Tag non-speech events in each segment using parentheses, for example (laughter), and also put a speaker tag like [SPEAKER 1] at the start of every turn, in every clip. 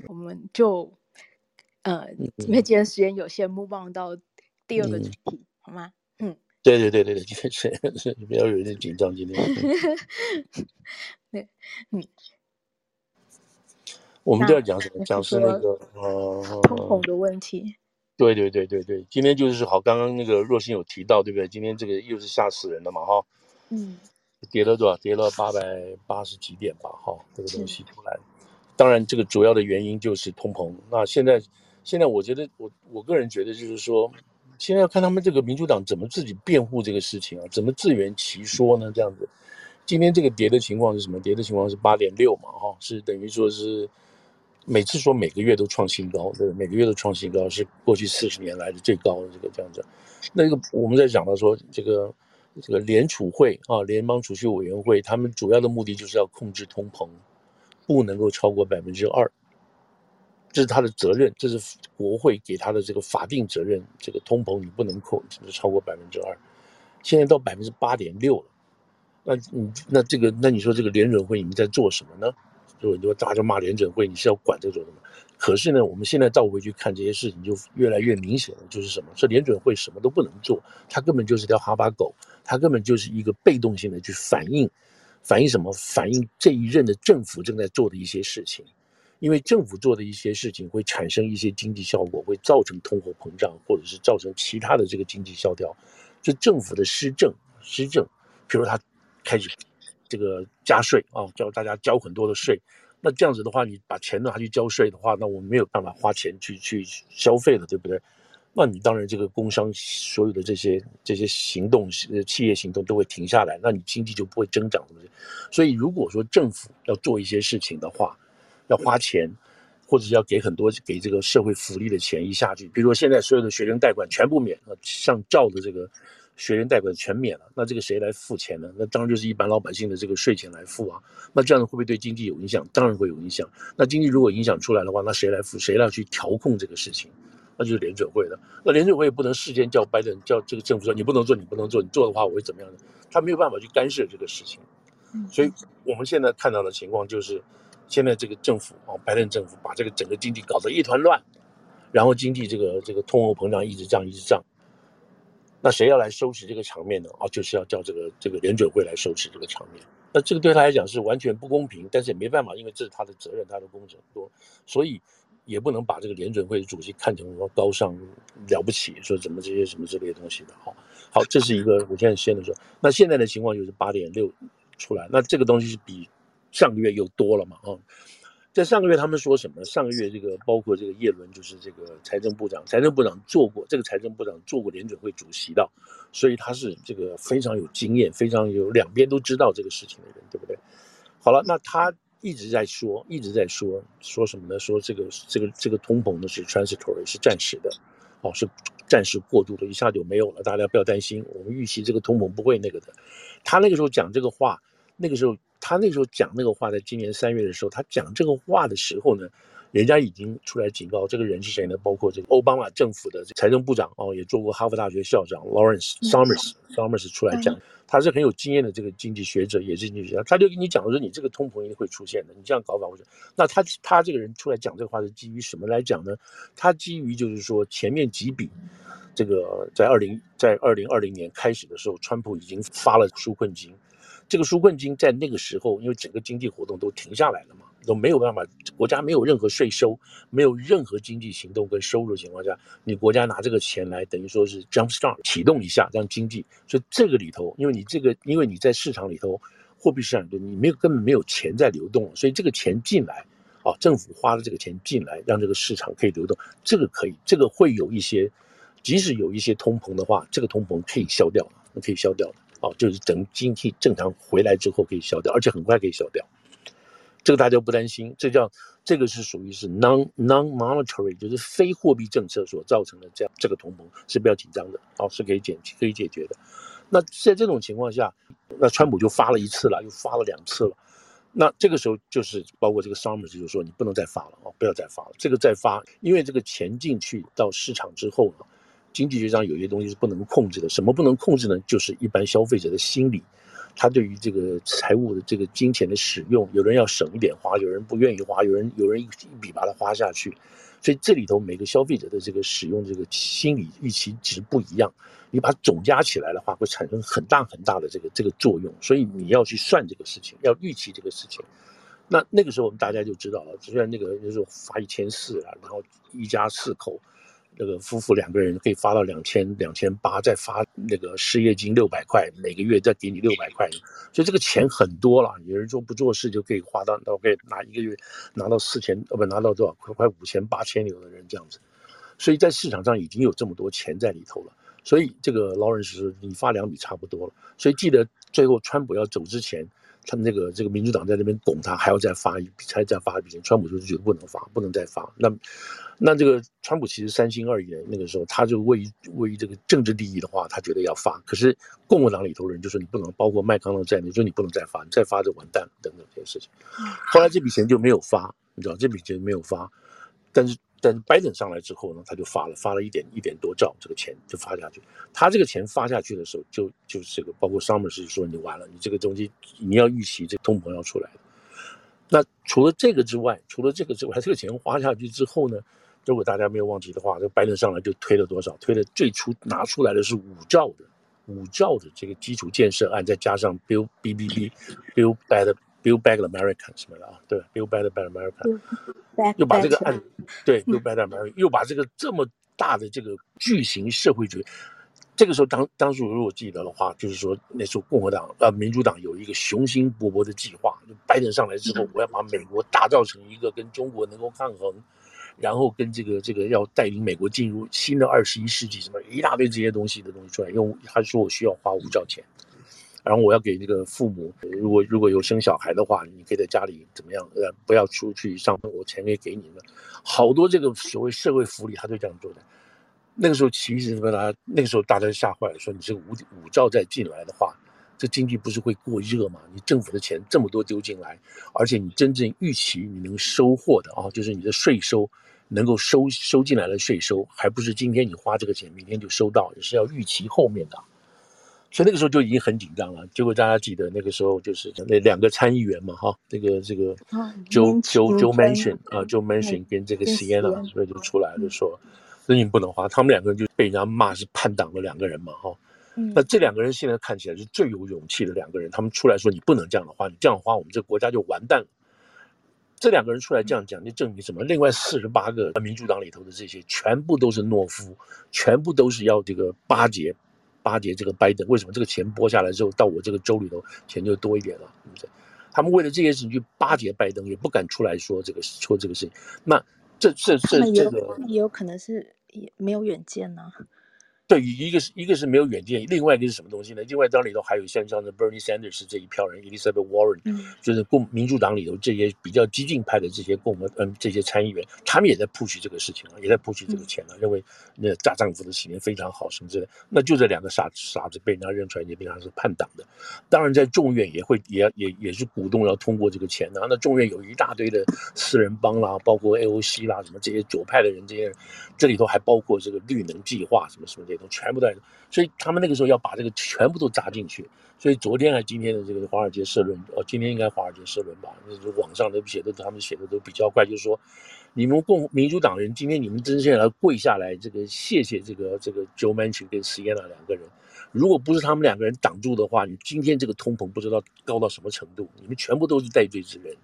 [SPEAKER 1] 好，我们就呃，因为今天时间有限，move on 到第二个主题，嗯、好吗？嗯，
[SPEAKER 2] 对对对对对，今天是是不要有点紧张，今天。(laughs)
[SPEAKER 1] 对，嗯。
[SPEAKER 2] 我们就要讲什么？讲是那个
[SPEAKER 1] 呃，通膨的问题。
[SPEAKER 2] 对对对对对，今天就是好，刚刚那个若星有提到，对不对？今天这个又是吓死人了嘛，哈。嗯。跌了多少？跌了八百八十几点吧，哈，这个东西出来。当然，这个主要的原因就是通膨。那现在，现在我觉得，我我个人觉得就是说，现在要看他们这个民主党怎么自己辩护这个事情啊，怎么自圆其说呢？这样子。今天这个跌的情况是什么？跌的情况是八点六嘛，哈，是等于说是。每次说每个月都创新高，对，每个月都创新高，是过去四十年来的最高的这个这样子。那个我们在讲到说，这个这个联储会啊，联邦储蓄委员会，他们主要的目的就是要控制通膨，不能够超过百分之二，这是他的责任，这是国会给他的这个法定责任。这个通膨你不能控制超过百分之二，现在到百分之八点六了，那你那这个那你说这个联准会你们在做什么呢？就很多大家骂联准会，你是要管这种什么？可是呢，我们现在倒回去看这些事情，就越来越明显了，就是什么？说联准会什么都不能做，它根本就是条哈巴狗，它根本就是一个被动性的去反映，反映什么？反映这一任的政府正在做的一些事情，因为政府做的一些事情会产生一些经济效果，会造成通货膨胀，或者是造成其他的这个经济萧条。就政府的施政，施政，比如他开始。这个加税啊，叫大家交很多的税，那这样子的话，你把钱拿去交税的话，那我们没有办法花钱去去消费了，对不对？那你当然这个工商所有的这些这些行动，呃，企业行动都会停下来，那你经济就不会增长，是不是？所以如果说政府要做一些事情的话，要花钱，或者是要给很多给这个社会福利的钱一下去，比如说现在所有的学生贷款全部免了，像照的这个。学生贷款全免了，那这个谁来付钱呢？那当然就是一般老百姓的这个税钱来付啊。那这样子会不会对经济有影响？当然会有影响。那经济如果影响出来的话，那谁来付？谁来去调控这个事情？那就是联准会的。那联准会也不能事先叫拜登叫这个政府说你不能做，你不能做，你做的话我会怎么样的？他没有办法去干涉这个事情。所以我们现在看到的情况就是，现在这个政府啊，拜登政府把这个整个经济搞得一团乱，然后经济这个这个通货膨胀一直涨一直涨。那谁要来收拾这个场面呢？啊，就是要叫这个这个联准会来收拾这个场面。那这个对他来讲是完全不公平，但是也没办法，因为这是他的责任，他的工程多，所以也不能把这个联准会主席看成说高尚了不起，说怎么这些什么之类的东西的。哈，好，这是一个我现在先的说。那现在的情况就是八点六出来，那这个东西是比上个月又多了嘛？啊。在上个月，他们说什么？上个月这个包括这个叶伦，就是这个财政部长，财政部长做过这个财政部长做过联准会主席的，所以他是这个非常有经验，非常有两边都知道这个事情的人，对不对？好了，那他一直在说，一直在说说什么呢？说这个这个这个通膨呢是 transitory，是暂时的，哦，是暂时过渡的，一下就没有了，大家不要担心，我们预期这个通膨不会那个的。他那个时候讲这个话，那个时候。他那时候讲那个话，在今年三月的时候，他讲这个话的时候呢，人家已经出来警告这个人是谁呢？包括这个奥巴马政府的财政部长哦，也做过哈佛大学校长 Lawrence Summers Summers 出来讲，他是很有经验的这个经济学者，也是经济学家，他就跟你讲说，你这个通膨一定会出现的，你这样搞法会。那他他这个人出来讲这个话是基于什么来讲呢？他基于就是说前面几笔，这个在二零在二零二零年开始的时候，川普已经发了纾困金。这个纾困金在那个时候，因为整个经济活动都停下来了嘛，都没有办法，国家没有任何税收，没有任何经济行动跟收入的情况下，你国家拿这个钱来等于说是 jump start 启动一下，让经济。所以这个里头，因为你这个，因为你在市场里头，货币市场里，你没有根本没有钱在流动，所以这个钱进来，啊，政府花了这个钱进来，让这个市场可以流动，这个可以，这个会有一些，即使有一些通膨的话，这个通膨可以消掉，可以消掉的。哦，就是等经济正常回来之后可以消掉，而且很快可以消掉，这个大家不担心。这叫这个是属于是 non non monetary，就是非货币政策所造成的这样这个同盟是比较紧张的，哦，是可以解可以解决的。那在这种情况下，那川普就发了一次了，又发了两次了。那这个时候就是包括这个 Summers 就说你不能再发了哦，不要再发了。这个再发，因为这个钱进去到市场之后呢。经济学上有些东西是不能控制的，什么不能控制呢？就是一般消费者的心理，他对于这个财务的这个金钱的使用，有人要省一点花，有人不愿意花，有人有人一笔把它花下去，所以这里头每个消费者的这个使用这个心理预期值不一样，你把总加起来的话，会产生很大很大的这个这个作用，所以你要去算这个事情，要预期这个事情。那那个时候我们大家就知道了，虽然那个就是发一千四啊，然后一家四口。那个夫妇两个人可以发到两千两千八，再发那个失业金六百块，每个月再给你六百块，所以这个钱很多了。有人说不做事就可以花到，到可以拿一个月拿到四千，呃不拿到多少，快快五千八千，有的人这样子。所以在市场上已经有这么多钱在里头了。所以这个劳伦斯，你发两笔差不多了。所以记得最后川普要走之前。他们那个这个民主党在那边拱他，还要再发一笔，还要再发一笔钱。川普就是觉得不能发，不能再发。那那这个川普其实三心二意的，那个时候他就为于为于这个政治利益的话，他觉得要发。可是共和党里头人就说你不能，包括麦康诺在内，说你不能再发，你再发就完蛋了等等这些事情。后来这笔钱就没有发，你知道这笔钱没有发，但是。但拜登上来之后呢，他就发了，发了一点一点多兆，这个钱就发下去。他这个钱发下去的时候，就就是这个，包括 Summers 说你完了，你这个东西你要预期这通膨要出来。那除了这个之外，除了这个之外，这个钱花下去之后呢，如果大家没有忘记的话，这拜登上来就推了多少？推了最初拿出来的是五兆的五兆的这个基础建设案，再加上 Build BBB Build Better。Build Back America 什么的啊？对，Build Better America，又把这个案，对，Build Back America，又把这个这么大的这个巨型社会主义，这个时候当当时如果记得的话，就是说那时候共和党呃民主党有一个雄心勃勃的计划，就拜登上来之后，我要把美国打造成一个跟中国能够抗衡，然后跟这个这个要带领美国进入新的二十一世纪，什么一大堆这些东西的东西出来，因为他说我需要花五兆钱。然后我要给那个父母，如果如果有生小孩的话，你可以在家里怎么样？呃，不要出去上班，我钱可以给你们。好多这个所谓社会福利，他就这样做的。那个时候其实什么那个时候大家吓坏了，说你这个五五兆再进来的话，这经济不是会过热吗？你政府的钱这么多丢进来，而且你真正预期你能收获的啊，就是你的税收能够收收进来的税收，还不是今天你花这个钱，明天就收到，也是要预期后面的。所以那个时候就已经很紧张了。结果大家记得那个时候就是那两个参议员嘛，哈，这个这个 Joe Joe Joe Manchin 啊，Joe Manchin 跟这个 Sienna，所以就出来就说，那你不能花。他们两个人就被人家骂是叛党的两个人嘛，哈。那这两个人现在看起来是最有勇气的两个人，他们出来说你不能这样的话，你这样的话我们这个国家就完蛋了。这两个人出来这样讲，就证明什么？另外四十八个民主党里头的这些全部都是懦夫，全部都是要这个巴结。巴结这个拜登，为什么这个钱拨下来之后，到我这个州里头钱就多一点了？对不对？他们为了这些事情去巴结拜登，也不敢出来说这个说这个事情。那这这这这个
[SPEAKER 1] 也有可能是也没有远见呢、啊。
[SPEAKER 2] 对，一个是一个是没有远见，另外一个是什么东西呢？另外当里头还有像像的 Bernie Sanders 这一票人，Elizabeth Warren，、嗯、就是共民主党里头这些比较激进派的这些共和嗯这些参议员，他们也在 push 这个事情啊，也在 push 这个钱啊，嗯、认为那大丈夫的体面非常好什么之类的。那就这两个傻傻子被人家认出来，也被他是叛党的。当然在众院也会也也也是鼓动要通过这个钱啊。那众院有一大堆的私人帮啦，包括 AOC 啦，什么这些左派的人，这些人这里头还包括这个绿能计划什么什么这些都全部在。所以他们那个时候要把这个全部都砸进去。所以昨天还今天的这个《华尔街社论》哦，今天应该《华尔街社论》吧？那就网上都写的，他们写的都比较快，就是说，你们共民主党人今天你们真正要跪下来，这个谢谢这个这个 Joe Manchin 跟 Sienna 两个人，如果不是他们两个人挡住的话，你今天这个通膨不知道高到什么程度，你们全部都是戴罪之人。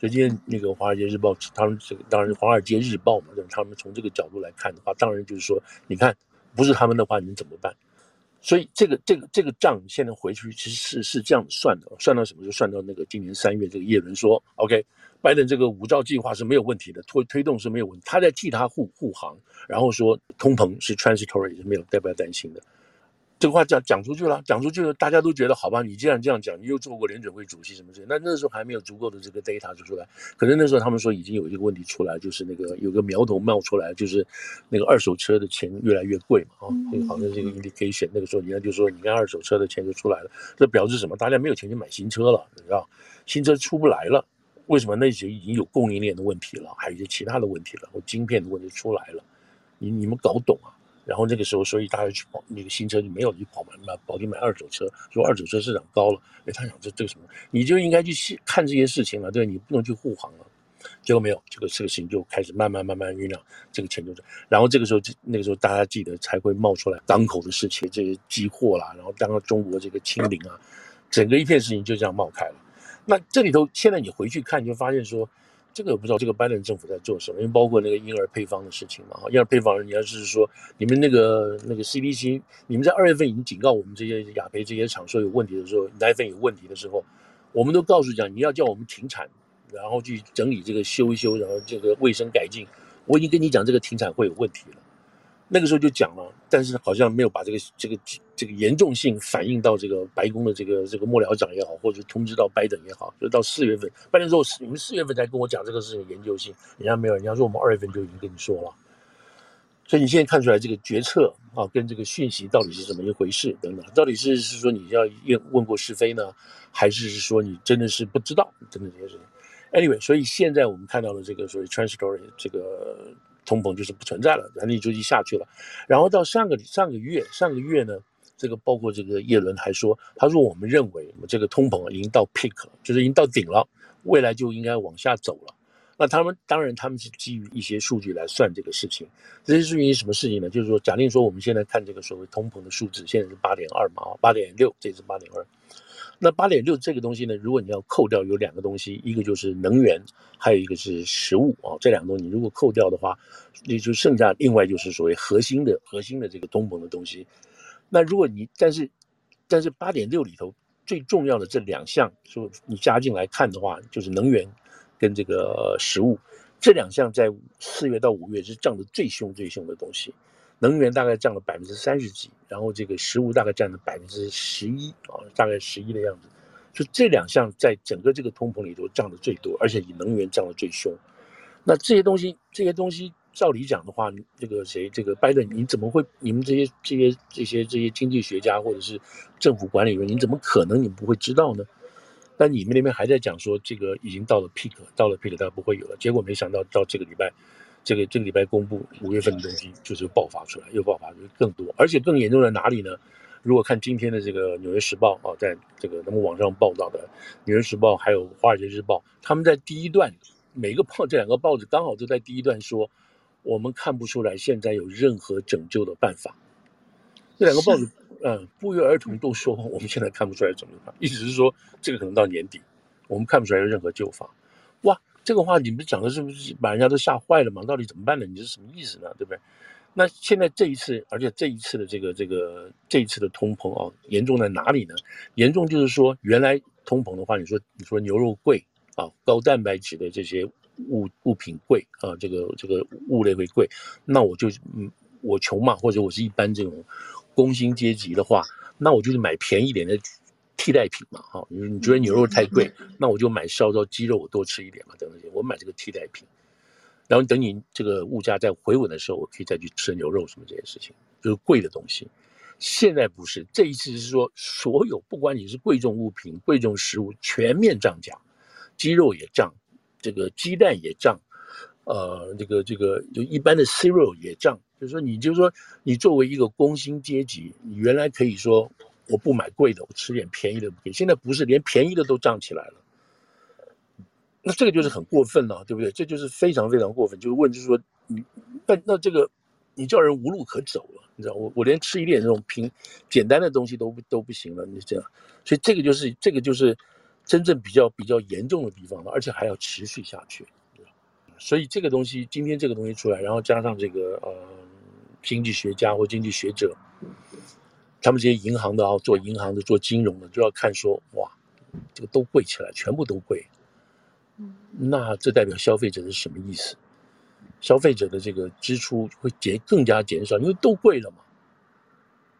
[SPEAKER 2] 所以今天那个《华尔街日报》，他们这个当然《华尔街日报》嘛，他们从这个角度来看的话，当然就是说，你看。不是他们的话，你们怎么办？所以这个这个这个账现在回去其实是是这样算的，算到什么？时候算到那个今年三月，这个叶伦说，OK，拜登这个五兆计划是没有问题的，推推动是没有问题，他在替他护护航，然后说通膨是 transitory 是没有代表担心的。这个话讲讲出去了，讲出去了，大家都觉得好吧？你既然这样讲，你又做过联准会主席什么之类，那那时候还没有足够的这个 data 就出来。可是那时候他们说已经有一个问题出来，就是那个有个苗头冒出来，就是那个二手车的钱越来越贵嘛，啊，那个好像是一个 indication。那个时候人家就说，你看二手车的钱就出来了，这表示什么？大家没有钱去买新车了，你知道？新车出不来了，为什么？那些已经有供应链的问题了，还有一些其他的问题了，或晶片的问题出来了，你你们搞懂啊？然后那个时候，所以大家去跑那个新车就没有去跑嘛买保定买二手车，说二手车市场高了，哎，他想这这个什么，你就应该去看这些事情了，对，你不能去护航了。结果没有，这个这个事情就开始慢慢慢慢酝酿，这个钱就是，然后这个时候那个时候大家记得才会冒出来港口的事情，这些积货啦，然后当中国这个清零啊，整个一片事情就这样冒开了。那这里头现在你回去看，你就发现说。这个我不知道，这个拜登政府在做什么？因为包括那个婴儿配方的事情嘛，婴儿配方，你要是说你们那个那个 CDC，你们在二月份已经警告我们这些雅培这些厂说有问题的时候，奶粉有问题的时候，我们都告诉讲你要叫我们停产，然后去整理这个修一修，然后这个卫生改进。我已经跟你讲这个停产会有问题了。那个时候就讲了，但是好像没有把这个这个这个严重性反映到这个白宫的这个这个幕僚长也好，或者通知到拜登也好，就到四月份，拜登说你们四月份才跟我讲这个事情研究性，人家没有，人家说我们二月份就已经跟你说了。所以你现在看出来这个决策啊，跟这个讯息到底是怎么一回事等等，到底是是说你要问问过是非呢，还是是说你真的是不知道等等这些事情？Anyway，所以现在我们看到的这个所谓 transitory 这个。通膨就是不存在了，然后你就一下去了，然后到上个上个月上个月呢，这个包括这个叶伦还说，他说我们认为我们这个通膨已经到 peak 了，就是已经到顶了，未来就应该往下走了。那他们当然他们是基于一些数据来算这个事情，这些数据是什么事情呢？就是说，假定说我们现在看这个所谓通膨的数字，现在是八点二嘛，八点六，这是八点二。那八点六这个东西呢，如果你要扣掉有两个东西，一个就是能源，还有一个是食物啊。这两个东西如果扣掉的话，那就剩下另外就是所谓核心的核心的这个东盟的东西。那如果你但是但是八点六里头最重要的这两项，说你加进来看的话，就是能源跟这个食物这两项在四月到五月是涨得最凶最凶的东西。能源大概降了百分之三十几，然后这个食物大概占了百分之十一啊，大概十一的样子。就这两项在整个这个通膨里头涨得最多，而且以能源涨得最凶。那这些东西，这些东西照理讲的话，这个谁，这个拜登，你怎么会？你们这些这些这些这些经济学家或者是政府管理员，你怎么可能你不会知道呢？但你们那边还在讲说这个已经到了 peak，到了 peak，大家不会有了。结果没想到到这个礼拜。这个这个礼拜公布五月份的东西，就是爆发出来，又爆发就更多，而且更严重在哪里呢？如果看今天的这个《纽约时报》啊，在这个他们网上报道的《纽约时报》还有《华尔街日报》，他们在第一段，每个报这两个报纸刚好都在第一段说，我们看不出来现在有任何拯救的办法。这两个报纸，嗯，不约而同都说，我们现在看不出来拯救办法，意思是说，这个可能到年底，我们看不出来有任何救法。这个话你们讲的是不是把人家都吓坏了嘛？到底怎么办呢？你是什么意思呢？对不对？那现在这一次，而且这一次的这个这个这一次的通膨啊，严重在哪里呢？严重就是说，原来通膨的话，你说你说牛肉贵啊，高蛋白质的这些物物品贵啊，这个这个物类会贵，那我就嗯，我穷嘛，或者我是一般这种工薪阶级的话，那我就是买便宜点的。替代品嘛，哈，你你觉得牛肉太贵，那我就买烧烧鸡肉，我多吃一点嘛，等等，我买这个替代品，然后等你这个物价再回稳的时候，我可以再去吃牛肉什么这些事情，就是贵的东西。现在不是，这一次是说所有不管你是贵重物品、贵重食物，全面涨价，鸡肉也涨，这个鸡蛋也涨，呃，这个这个就一般的 cereal 也涨，就是说你就是说你作为一个工薪阶级，你原来可以说。我不买贵的，我吃点便宜的不可以。现在不是连便宜的都涨起来了，那这个就是很过分了，对不对？这就是非常非常过分。就是问，就是说你那那这个你叫人无路可走了，你知道我我连吃一点这种平简单的东西都不都不行了，你这样，所以这个就是这个就是真正比较比较严重的地方了，而且还要持续下去。所以这个东西今天这个东西出来，然后加上这个呃经济学家或经济学者。他们这些银行的啊，做银行的、做金融的，就要看说，哇，这个都贵起来，全部都贵。那这代表消费者是什么意思？消费者的这个支出会减，更加减少，因为都贵了嘛。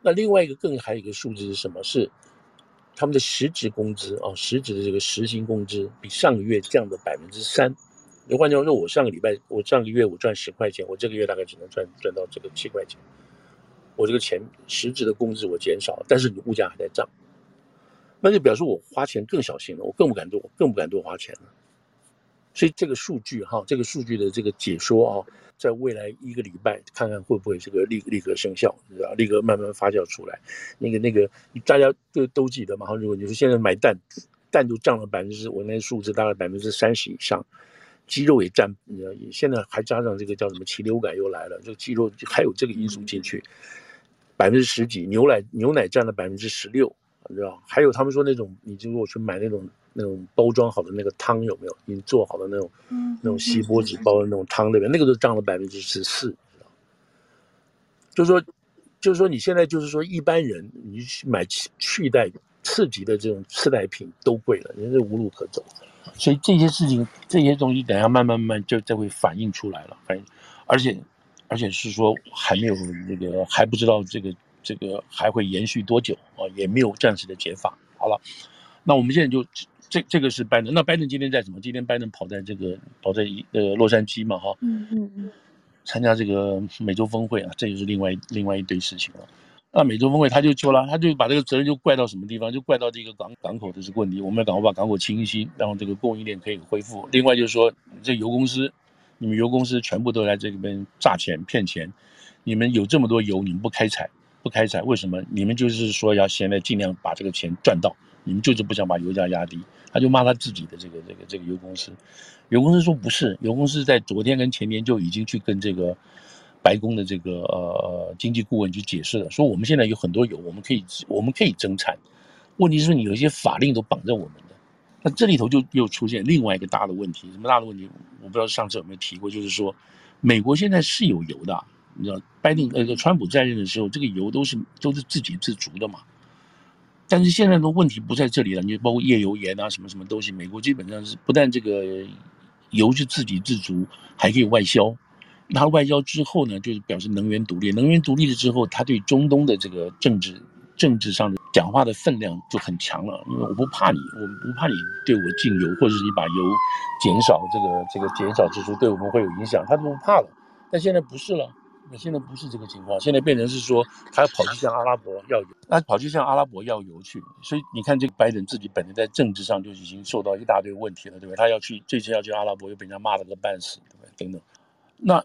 [SPEAKER 2] 那另外一个更还有一个数字是什么？是他们的实质工资啊，实质的这个实薪工资比上个月降了百分之三。你换句话说，我上个礼拜，我上个月我赚十块钱，我这个月大概只能赚赚到这个七块钱。我这个钱实质的工资我减少，但是你物价还在涨，那就表示我花钱更小心了，我更不敢多，更不敢多花钱了。所以这个数据哈，这个数据的这个解说啊，在未来一个礼拜看看会不会这个立立刻生效，知道立刻慢慢发酵出来。那个那个大家都都记得嘛？如果你说现在买蛋，蛋都降了百分之，我那数字大概百分之三十以上，鸡肉也占，你知道，现在还加上这个叫什么禽流感又来了，这个鸡肉还有这个因素进去，百分之十几，牛奶牛奶占了百分之十六，你知道？还有他们说那种，你就如果去买那种。那种包装好的那个汤有没有？已经做好的那种，嗯，那种锡箔纸包的那种汤里面，那个都占了百分之十四，知道？就是说，就是说，你现在就是说，一般人你去买去代次级的这种次代品都贵了，人家无路可走。所以这些事情，这些东西，等下慢慢慢慢就就会反映出来了，反映，而且而且是说还没有那个还不知道这个这个还会延续多久啊，也没有暂时的解法。好了，那我们现在就。这这个是拜登，那拜登今天在什么？今天拜登跑在这个跑在呃洛杉矶嘛，哈，嗯嗯嗯，参加这个美洲峰会啊，这就是另外另外一堆事情了。那美洲峰会他就说了，他就把这个责任就怪到什么地方？就怪到这个港港口的这个问题，我们要赶快把港口清清，然后这个供应链可以恢复。另外就是说，这油公司，你们油公司全部都来这边诈钱骗钱，你们有这么多油，你们不开采不开采，为什么？你们就是说要现在尽量把这个钱赚到。你们就是不想把油价压低，他就骂他自己的这个这个这个油公司，油公司说不是，油公司在昨天跟前天就已经去跟这个白宫的这个呃经济顾问去解释了，说我们现在有很多油，我们可以我们可以增产，问题是你有一些法令都绑着我们的，那这里头就又出现另外一个大的问题，什么大的问题？我不知道上次有没有提过，就是说美国现在是有油的，你知道拜登呃川普在任的时候，这个油都是都是自给自足的嘛。但是现在的问题不在这里了，你就包括页油盐啊，什么什么东西，美国基本上是不但这个油是自给自足，还可以外销。那外销之后呢，就是表示能源独立。能源独立了之后，他对中东的这个政治政治上的讲话的分量就很强了。因为我不怕你，我不怕你对我禁油，或者是你把油减少，这个这个减少支出对我们会有影响，他都不怕了。但现在不是了。那现在不是这个情况，现在变成是说，他要跑去向阿拉伯要油，那跑去向阿拉伯要油去，所以你看这个拜登自己本身在政治上就已经受到一大堆问题了，对不对？他要去这次要去阿拉伯，又被人家骂了个半死，对不对？等等。那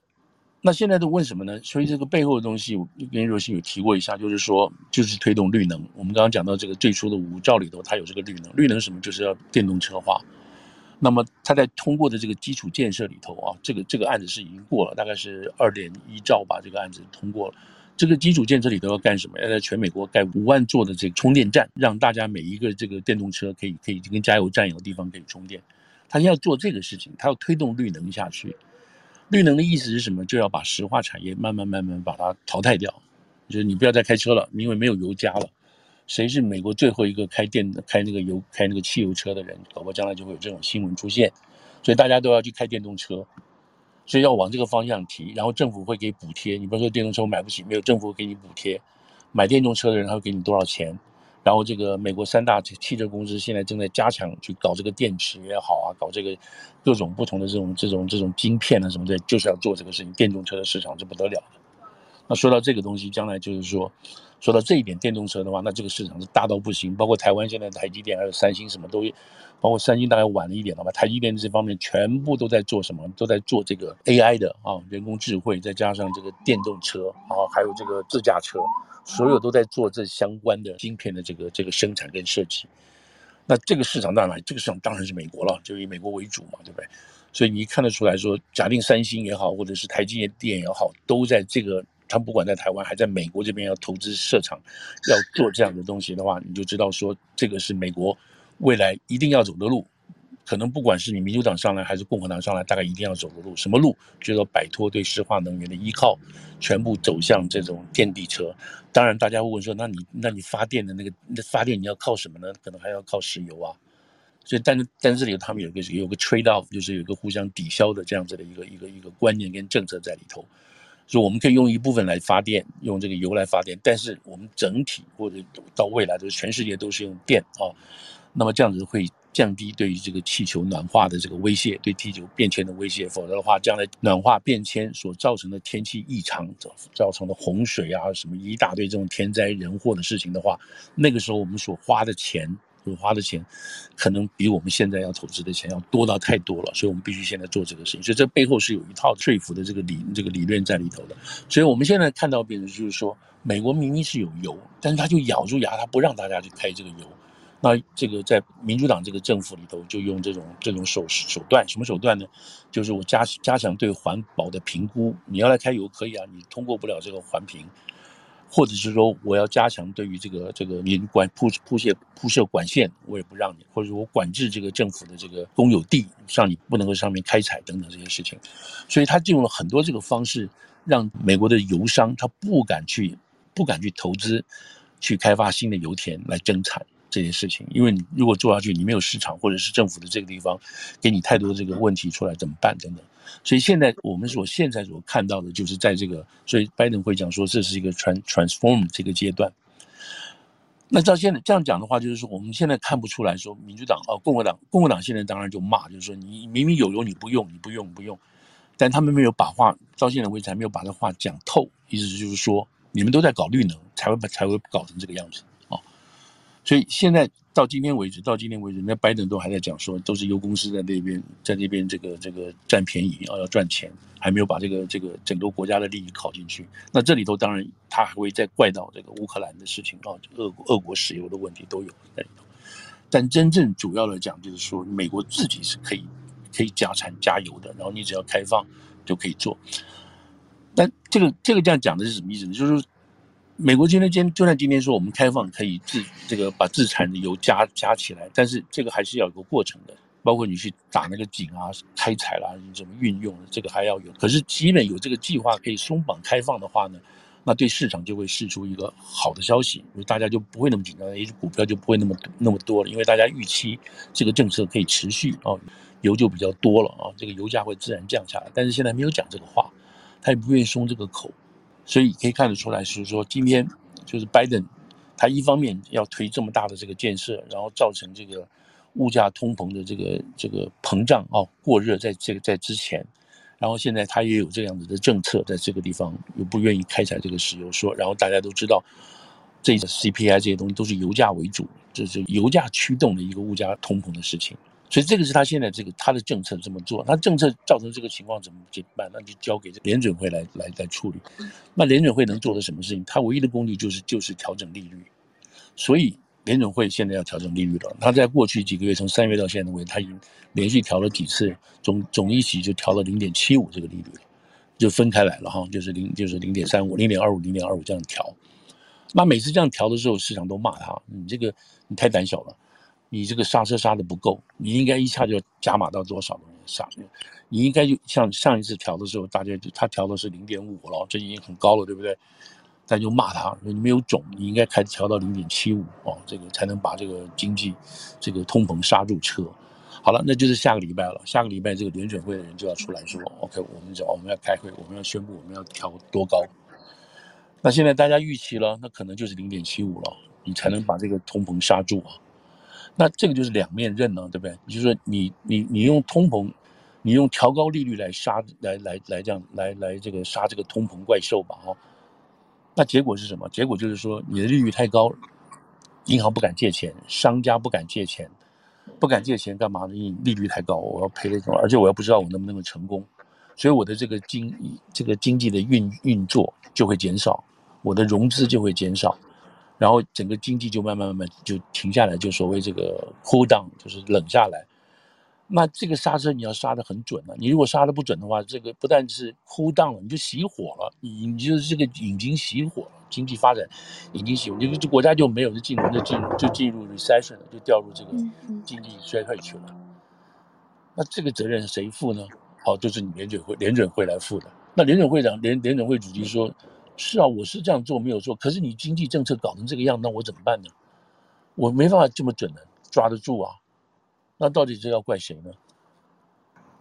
[SPEAKER 2] 那现在都问什么呢？所以这个背后的东西，我跟若星有提过一下，就是说，就是推动绿能。我们刚刚讲到这个最初的五兆里头，它有这个绿能，绿能什么？就是要电动车化。那么他在通过的这个基础建设里头啊，这个这个案子是已经过了，大概是二点一兆吧，这个案子通过了。这个基础建设里头要干什么？要在全美国盖五万座的这个充电站，让大家每一个这个电动车可以可以跟加油站有地方可以充电。他要做这个事情，他要推动绿能下去。绿能的意思是什么？就要把石化产业慢慢慢慢把它淘汰掉，就是你不要再开车了，因为没有油加了。谁是美国最后一个开电、开那个油、开那个汽油车的人？搞不好将来就会有这种新闻出现，所以大家都要去开电动车，所以要往这个方向提。然后政府会给补贴，你不要说电动车我买不起，没有政府给你补贴，买电动车的人他会给你多少钱？然后这个美国三大汽车公司现在正在加强去搞这个电池也好啊，搞这个各种不同的这种这种这种晶片啊什么的，就是要做这个事情。电动车的市场是不得了的。那说到这个东西，将来就是说。说到这一点，电动车的话，那这个市场是大到不行。包括台湾现在台积电还有三星什么都，包括三星大概晚了一点了吧。台积电这方面全部都在做什么？都在做这个 AI 的啊，人工智慧，再加上这个电动车啊，还有这个自驾车，所有都在做这相关的晶片的这个这个生产跟设计。那这个市场当然，这个市场当然是美国了，就以美国为主嘛，对不对？所以你看得出来说，假定三星也好，或者是台积电也好，都在这个。他不管在台湾，还在美国这边要投资设厂，要做这样的东西的话，你就知道说，这个是美国未来一定要走的路。可能不管是你民主党上来还是共和党上来，大概一定要走的路。什么路？就是说摆脱对石化能源的依靠，全部走向这种电力车。当然，大家会问说，那你那你发电的那个那发电你要靠什么呢？可能还要靠石油啊。所以，但是但是这里他们有个有个 trade off，就是有个互相抵消的这样子的一个一个一个观念跟政策在里头。所以我们可以用一部分来发电，用这个油来发电，但是我们整体或者到未来的全世界都是用电啊，那么这样子会降低对于这个气球暖化的这个威胁，对地球变迁的威胁。否则的话，将来暖化变迁所造成的天气异常造成的洪水啊，什么一大堆这种天灾人祸的事情的话，那个时候我们所花的钱所花的钱可能比我们现在要投资的钱要多到太多了，所以我们必须现在做这个事情。所以这背后是有一套说服的这个理这个理论在里头的。所以我们现在看到变成就是说，美国明明是有油，但是他就咬住牙，他不让大家去开这个油。那这个在民主党这个政府里头，就用这种这种手手段，什么手段呢？就是我加加强对环保的评估。你要来开油可以啊，你通过不了这个环评。或者是说，我要加强对于这个这个你管铺铺设铺设管线，我也不让你，或者说我管制这个政府的这个公有地，让你不能够上面开采等等这些事情。所以他用了很多这个方式，让美国的油商他不敢去不敢去投资，去开发新的油田来增产。这些事情，因为你如果做下去，你没有市场，或者是政府的这个地方给你太多的这个问题出来，怎么办？等等。所以现在我们所现在所看到的，就是在这个，所以拜登会讲说这是一个 trans transform 这个阶段。那照现在这样讲的话，就是说我们现在看不出来说民主党哦，共和党，共和党现在当然就骂，就是说你明明有油你不用，你不用不用，但他们没有把话到现在为止还没有把这话讲透，意思就是说你们都在搞绿能，才会把才会搞成这个样子。所以现在到今天为止，到今天为止，那拜登都还在讲说，都是油公司在那边，在那边这个这个占便宜啊，要赚钱，还没有把这个这个整个国家的利益考进去。那这里头当然他还会再怪到这个乌克兰的事情啊，俄俄国石油的问题都有在里头。但真正主要的讲，就是说美国自己是可以可以加产加油的，然后你只要开放就可以做。但这个这个这样讲的是什么意思呢？就是。美国今天今就算今天说我们开放可以自这个把自产的油加加起来，但是这个还是要有个过程的，包括你去打那个井啊、开采啦、你怎么运用，这个还要有。可是基本有这个计划可以松绑开放的话呢，那对市场就会释出一个好的消息，大家就不会那么紧张，也许股票就不会那么那么多了，因为大家预期这个政策可以持续啊，油就比较多了啊，这个油价会自然降下来。但是现在没有讲这个话，他也不愿意松这个口。所以可以看得出来，是说今天就是拜登，他一方面要推这么大的这个建设，然后造成这个物价通膨的这个这个膨胀啊过热，在这个在之前，然后现在他也有这样子的政策，在这个地方又不愿意开采这个石油，说，然后大家都知道，这 CPI 这些东西都是油价为主，这是油价驱动的一个物价通膨的事情。所以这个是他现在这个他的政策这么做，他政策造成这个情况怎么怎么办？那就交给这联准会来来来处理。那联准会能做的什么事情？他唯一的工具就是就是调整利率。所以联准会现在要调整利率了。他在过去几个月，从三月到现在为止，他已经连续调了几次，总总一起就调了零点七五这个利率，就分开来了哈，就是零就是零点三五、零点二五、零点二五这样调。那每次这样调的时候，市场都骂他，你这个你太胆小了。你这个刹车刹的不够，你应该一下就加码到多少的刹？你应该就像上一次调的时候，大家就他调的是零点五了，这已经很高了，对不对？但就骂他，说你没有种，你应该开调到零点七五哦，这个才能把这个经济这个通膨刹住车。好了，那就是下个礼拜了，下个礼拜这个联准会的人就要出来说，OK，我们讲我们要开会，我们要宣布我们要调多高。那现在大家预期了，那可能就是零点七五了，你才能把这个通膨刹住啊。那这个就是两面刃呢，对不对？就是说你你你用通膨，你用调高利率来杀来来来这样来来这个杀这个通膨怪兽吧，哈。那结果是什么？结果就是说你的利率太高，银行不敢借钱，商家不敢借钱，不敢借钱干嘛呢？因为利率太高，我要赔那种，而且我又不知道我能不能够成功，所以我的这个经这个经济的运运作就会减少，我的融资就会减少。然后整个经济就慢慢慢慢就停下来，就所谓这个 cool down，就是冷下来。那这个刹车你要刹得很准了，你如果刹得不准的话，这个不但是 cool down 了，你就熄火了，你你就是这个引擎熄火了，经济发展引擎熄火，你这国家就没有就进入就进入就进入 recession 了，就掉入这个经济衰退去了。那这个责任谁负呢？好，就是你联准会联准会来负的。那联准会长联联准会主席说。是啊，我是这样做没有错。可是你经济政策搞成这个样，那我怎么办呢？我没办法这么准的抓得住啊。那到底这要怪谁呢？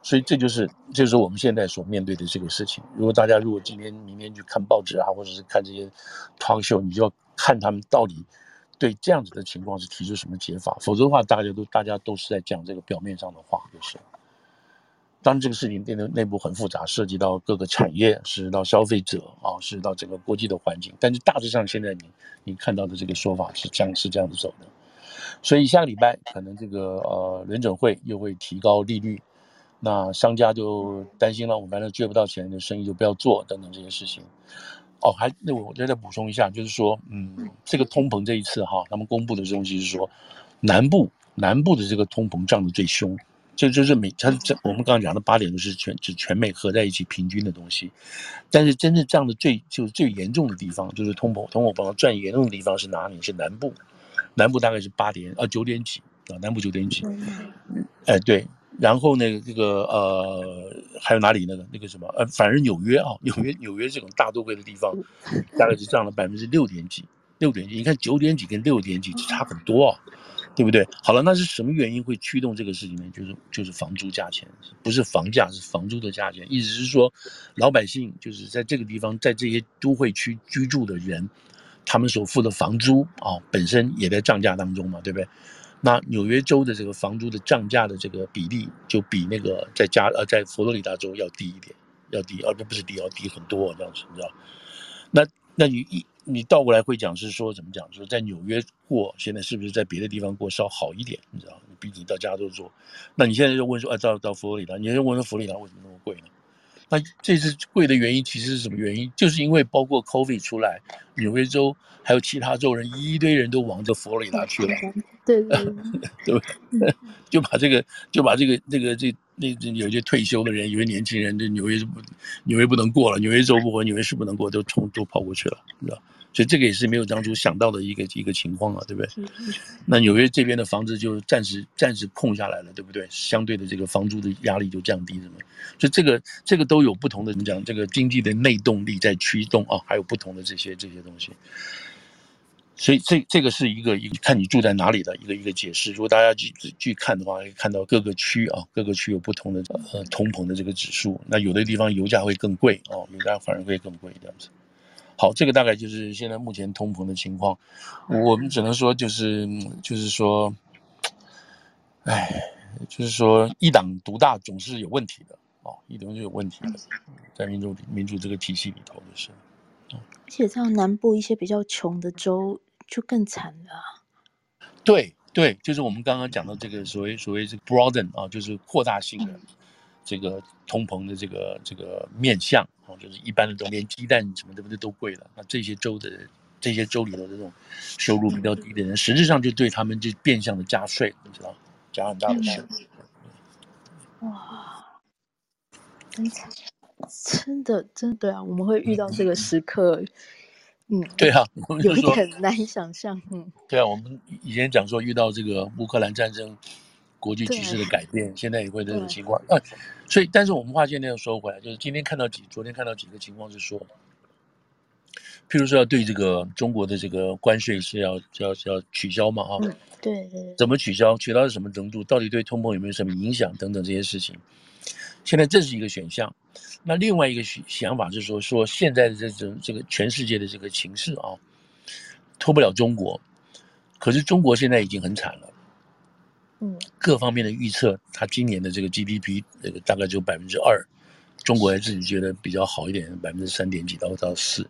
[SPEAKER 2] 所以这就是就是我们现在所面对的这个事情。如果大家如果今天明天去看报纸啊，或者是看这些 talk show，你就要看他们到底对这样子的情况是提出什么解法。否则的话，大家都大家都是在讲这个表面上的话，就是。当，这个事情变得内部很复杂，涉及到各个产业，涉及到消费者啊，涉及到整个国际的环境。但是大致上，现在你你看到的这个说法是这样是这样子走的。所以下个礼拜可能这个呃联准会又会提高利率，那商家就担心了，我反正借不到钱的生意就不要做等等这些事情。哦，还那我再再补充一下，就是说，嗯，这个通膨这一次哈，他们公布的东西是说，南部南部的这个通膨涨得最凶，这就是美，它这我们刚刚讲的八点都是全是全美合在一起平均的东西，但是真正涨的最就是最严重的地方，就是通膨通货膨胀最严重的地方是哪里？是南部，南部大概是八点啊九点几啊，南部九点几，哎对。然后呢，这个呃，还有哪里那个那个什么呃，反正纽约啊，纽约纽约这种大都会的地方，大概是涨了百分之六点几，六点几。你看九点几跟六点几差很多啊，对不对？好了，那是什么原因会驱动这个事情呢？就是就是房租价钱，不是房价，是房租的价钱。意思是说，老百姓就是在这个地方，在这些都会区居住的人，他们所付的房租啊，本身也在涨价当中嘛，对不对？那纽约州的这个房租的涨价的这个比例，就比那个在加呃在佛罗里达州要低一点，要低，而、啊、不是低，要低很多这样子，你知道？那那你一你倒过来会讲是说怎么讲？说在纽约过，现在是不是在别的地方过稍好一点？你知道？你毕竟到加州做，那你现在就问说，啊，到到佛罗里达，你就问说佛罗里达为什么那么贵呢？那这次贵的原因其实是什么原因？就是因为包括 COVID 出来，纽约州还有其他州人一堆人都往这佛罗里达去了，(laughs)
[SPEAKER 1] 对
[SPEAKER 2] 对 (laughs) 对？就把这个就把这个这个这那有些退休的人，有些年轻人，这纽约不纽约不能过了，纽约州不回，纽约市不能过，都冲都跑过去了，你知道？所以这个也是没有当初想到的一个一个情况啊，对不对？那纽约这边的房子就暂时暂时空下来了，对不对？相对的这个房租的压力就降低了嘛。所以这个这个都有不同的怎么讲？这个经济的内动力在驱动啊，还有不同的这些这些东西。所以这这个是一个一个看你住在哪里的一个一个解释。如果大家去去看的话，可以看到各个区啊，各个区有不同的呃通膨的这个指数。那有的地方油价会更贵哦，油价反而会更贵这样子。好，这个大概就是现在目前通膨的情况。我们只能说，就是就是说，哎，就是说一党独大总是有问题的哦，一党就有问题的，在民主民主这个体系里头就是。
[SPEAKER 1] 而且这样南部一些比较穷的州就更惨了。
[SPEAKER 2] 对对，就是我们刚刚讲到这个所谓所谓这个 broaden 啊，就是扩大性的。这个通膨的这个这个面向啊，就是一般的都连鸡蛋什么的不都贵了？那这些州的这些州里头这种收入比较低的人，实质上就对他们就变相的加税，你知道，加很大的税。
[SPEAKER 1] 哇，真惨，真的真的对啊，我们会遇到这个时刻，嗯，(laughs)
[SPEAKER 2] 对啊，我们就说
[SPEAKER 1] 有一点难以想象，嗯，
[SPEAKER 2] 对啊，我们以前讲说遇到这个乌克兰战争。国际局势的改变，现在也会这种情况啊，所以，但是我们话现在又说回来，就是今天看到几，昨天看到几个情况是说，譬如说要对这个中国的这个关税是要要要取消嘛，啊，
[SPEAKER 1] 对对，
[SPEAKER 2] 怎么取消？取消到什么程度？到底对通膨有没有什么影响？等等这些事情，现在这是一个选项。那另外一个想法是说，说现在的这种这个全世界的这个情势啊，脱不了中国，可是中国现在已经很惨了。
[SPEAKER 1] 嗯，
[SPEAKER 2] 各方面的预测，它今年的这个 GDP 这个大概只有百分之二，中国还自己觉得比较好一点，百分之三点几到到四，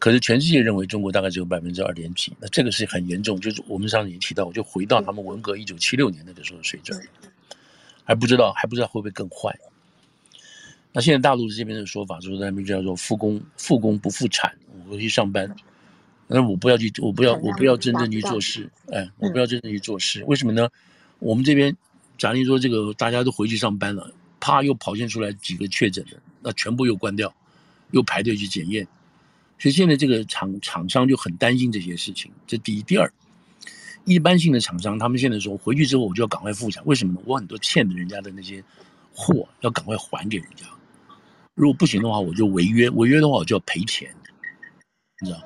[SPEAKER 2] 可是全世界认为中国大概只有百分之二点几，那这个是很严重，就是我们上次也提到，我就回到他们文革一九七六年那个时候的水准，还不知道还不知道会不会更坏。那现在大陆这边的说法就是他们叫做复工复工不复产，我回去上班。那我不要去，我不要我不要真正去做事，哎，我不要真正去做事，为什么呢？我们这边，假如说这个大家都回去上班了，啪又跑现出来几个确诊的，那全部又关掉，又排队去检验，所以现在这个厂厂商就很担心这些事情。这第一，第二，一般性的厂商他们现在说回去之后我就要赶快复产，为什么呢？我很多欠的人家的那些货要赶快还给人家，如果不行的话我就违约，违约的话我就要赔钱，你知道？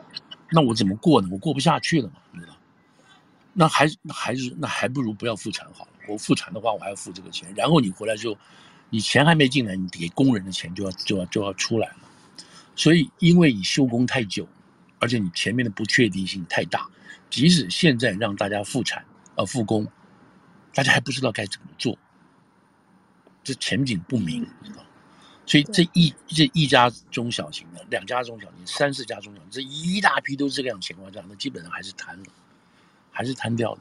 [SPEAKER 2] 那我怎么过呢？我过不下去了嘛，你知道？那还还是那还不如不要复产好了。我复产的话，我还要付这个钱。然后你回来之后，你钱还没进来，你给工人的钱就要就要就要出来了。所以，因为你休工太久，而且你前面的不确定性太大，即使现在让大家复产啊复工，大家还不知道该怎么做，这前景不明，你知道？所以这一这一家中小型的，两家中小型，三四家中小型，这一大批都是这样情况下，那基本上还是瘫了。还是瘫掉的，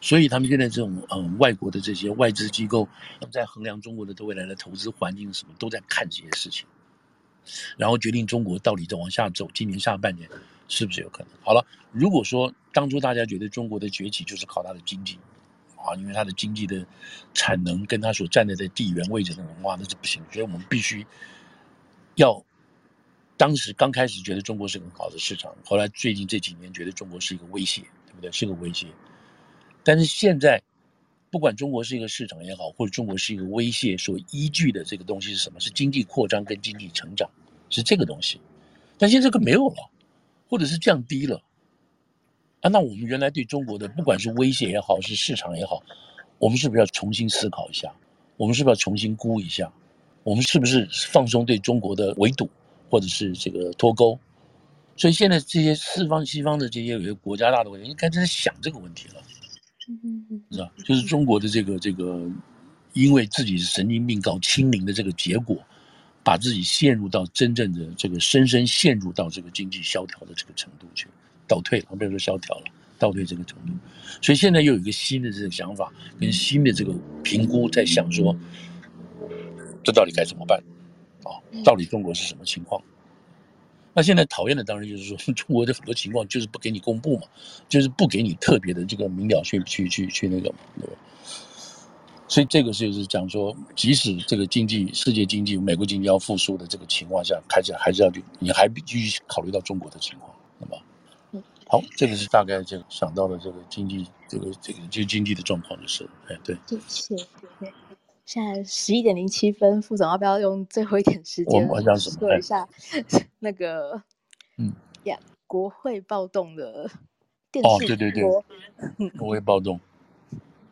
[SPEAKER 2] 所以他们现在这种嗯外国的这些外资机构，在衡量中国的未来的投资环境什么，都在看这些事情，然后决定中国到底在往下走，今年下半年是不是有可能？好了，如果说当初大家觉得中国的崛起就是靠它的经济，啊，因为它的经济的产能跟它所站在的地缘位置的话，那是不行，所以我们必须要。当时刚开始觉得中国是个很好的市场，后来最近这几年觉得中国是一个威胁，对？是个威胁。但是现在，不管中国是一个市场也好，或者中国是一个威胁，所依据的这个东西是什么？是经济扩张跟经济成长，是这个东西。但现在这个没有了，或者是降低了。啊，那我们原来对中国的不管是威胁也好，是市场也好，我们是不是要重新思考一下？我们是不是要重新估一下？我们是不是放松对中国的围堵？或者是这个脱钩，所以现在这些四方、西方的这些有些国家大的问题，应该在想这个问题了，是吧？就是中国的这个这个，因为自己是神经病搞清零的这个结果，把自己陷入到真正的这个深深陷入到这个经济萧条的这个程度去，倒退了，不要说萧条了，倒退这个程度。所以现在又有一个新的这个想法跟新的这个评估，在想说，这到底该怎么办？啊，到底中国是什么情况？那现在讨厌的当然就是说，(laughs) 中国的很多情况就是不给你公布嘛，就是不给你特别的这个明了去去去去那个嘛，对吧？所以这个就是讲说，即使这个经济世界经济、美国经济要复苏的这个情况下，开始还是要去你还必须考虑到中国的情况，那么，好，这个是大概这个想到的这个经济这个这个就经济的状况就是，哎，对，
[SPEAKER 1] 谢谢。现在十一点零七分，副总要不要用最后一点时间说一下那个嗯呀国会暴动的电视
[SPEAKER 2] 哦，对对对，国会暴动。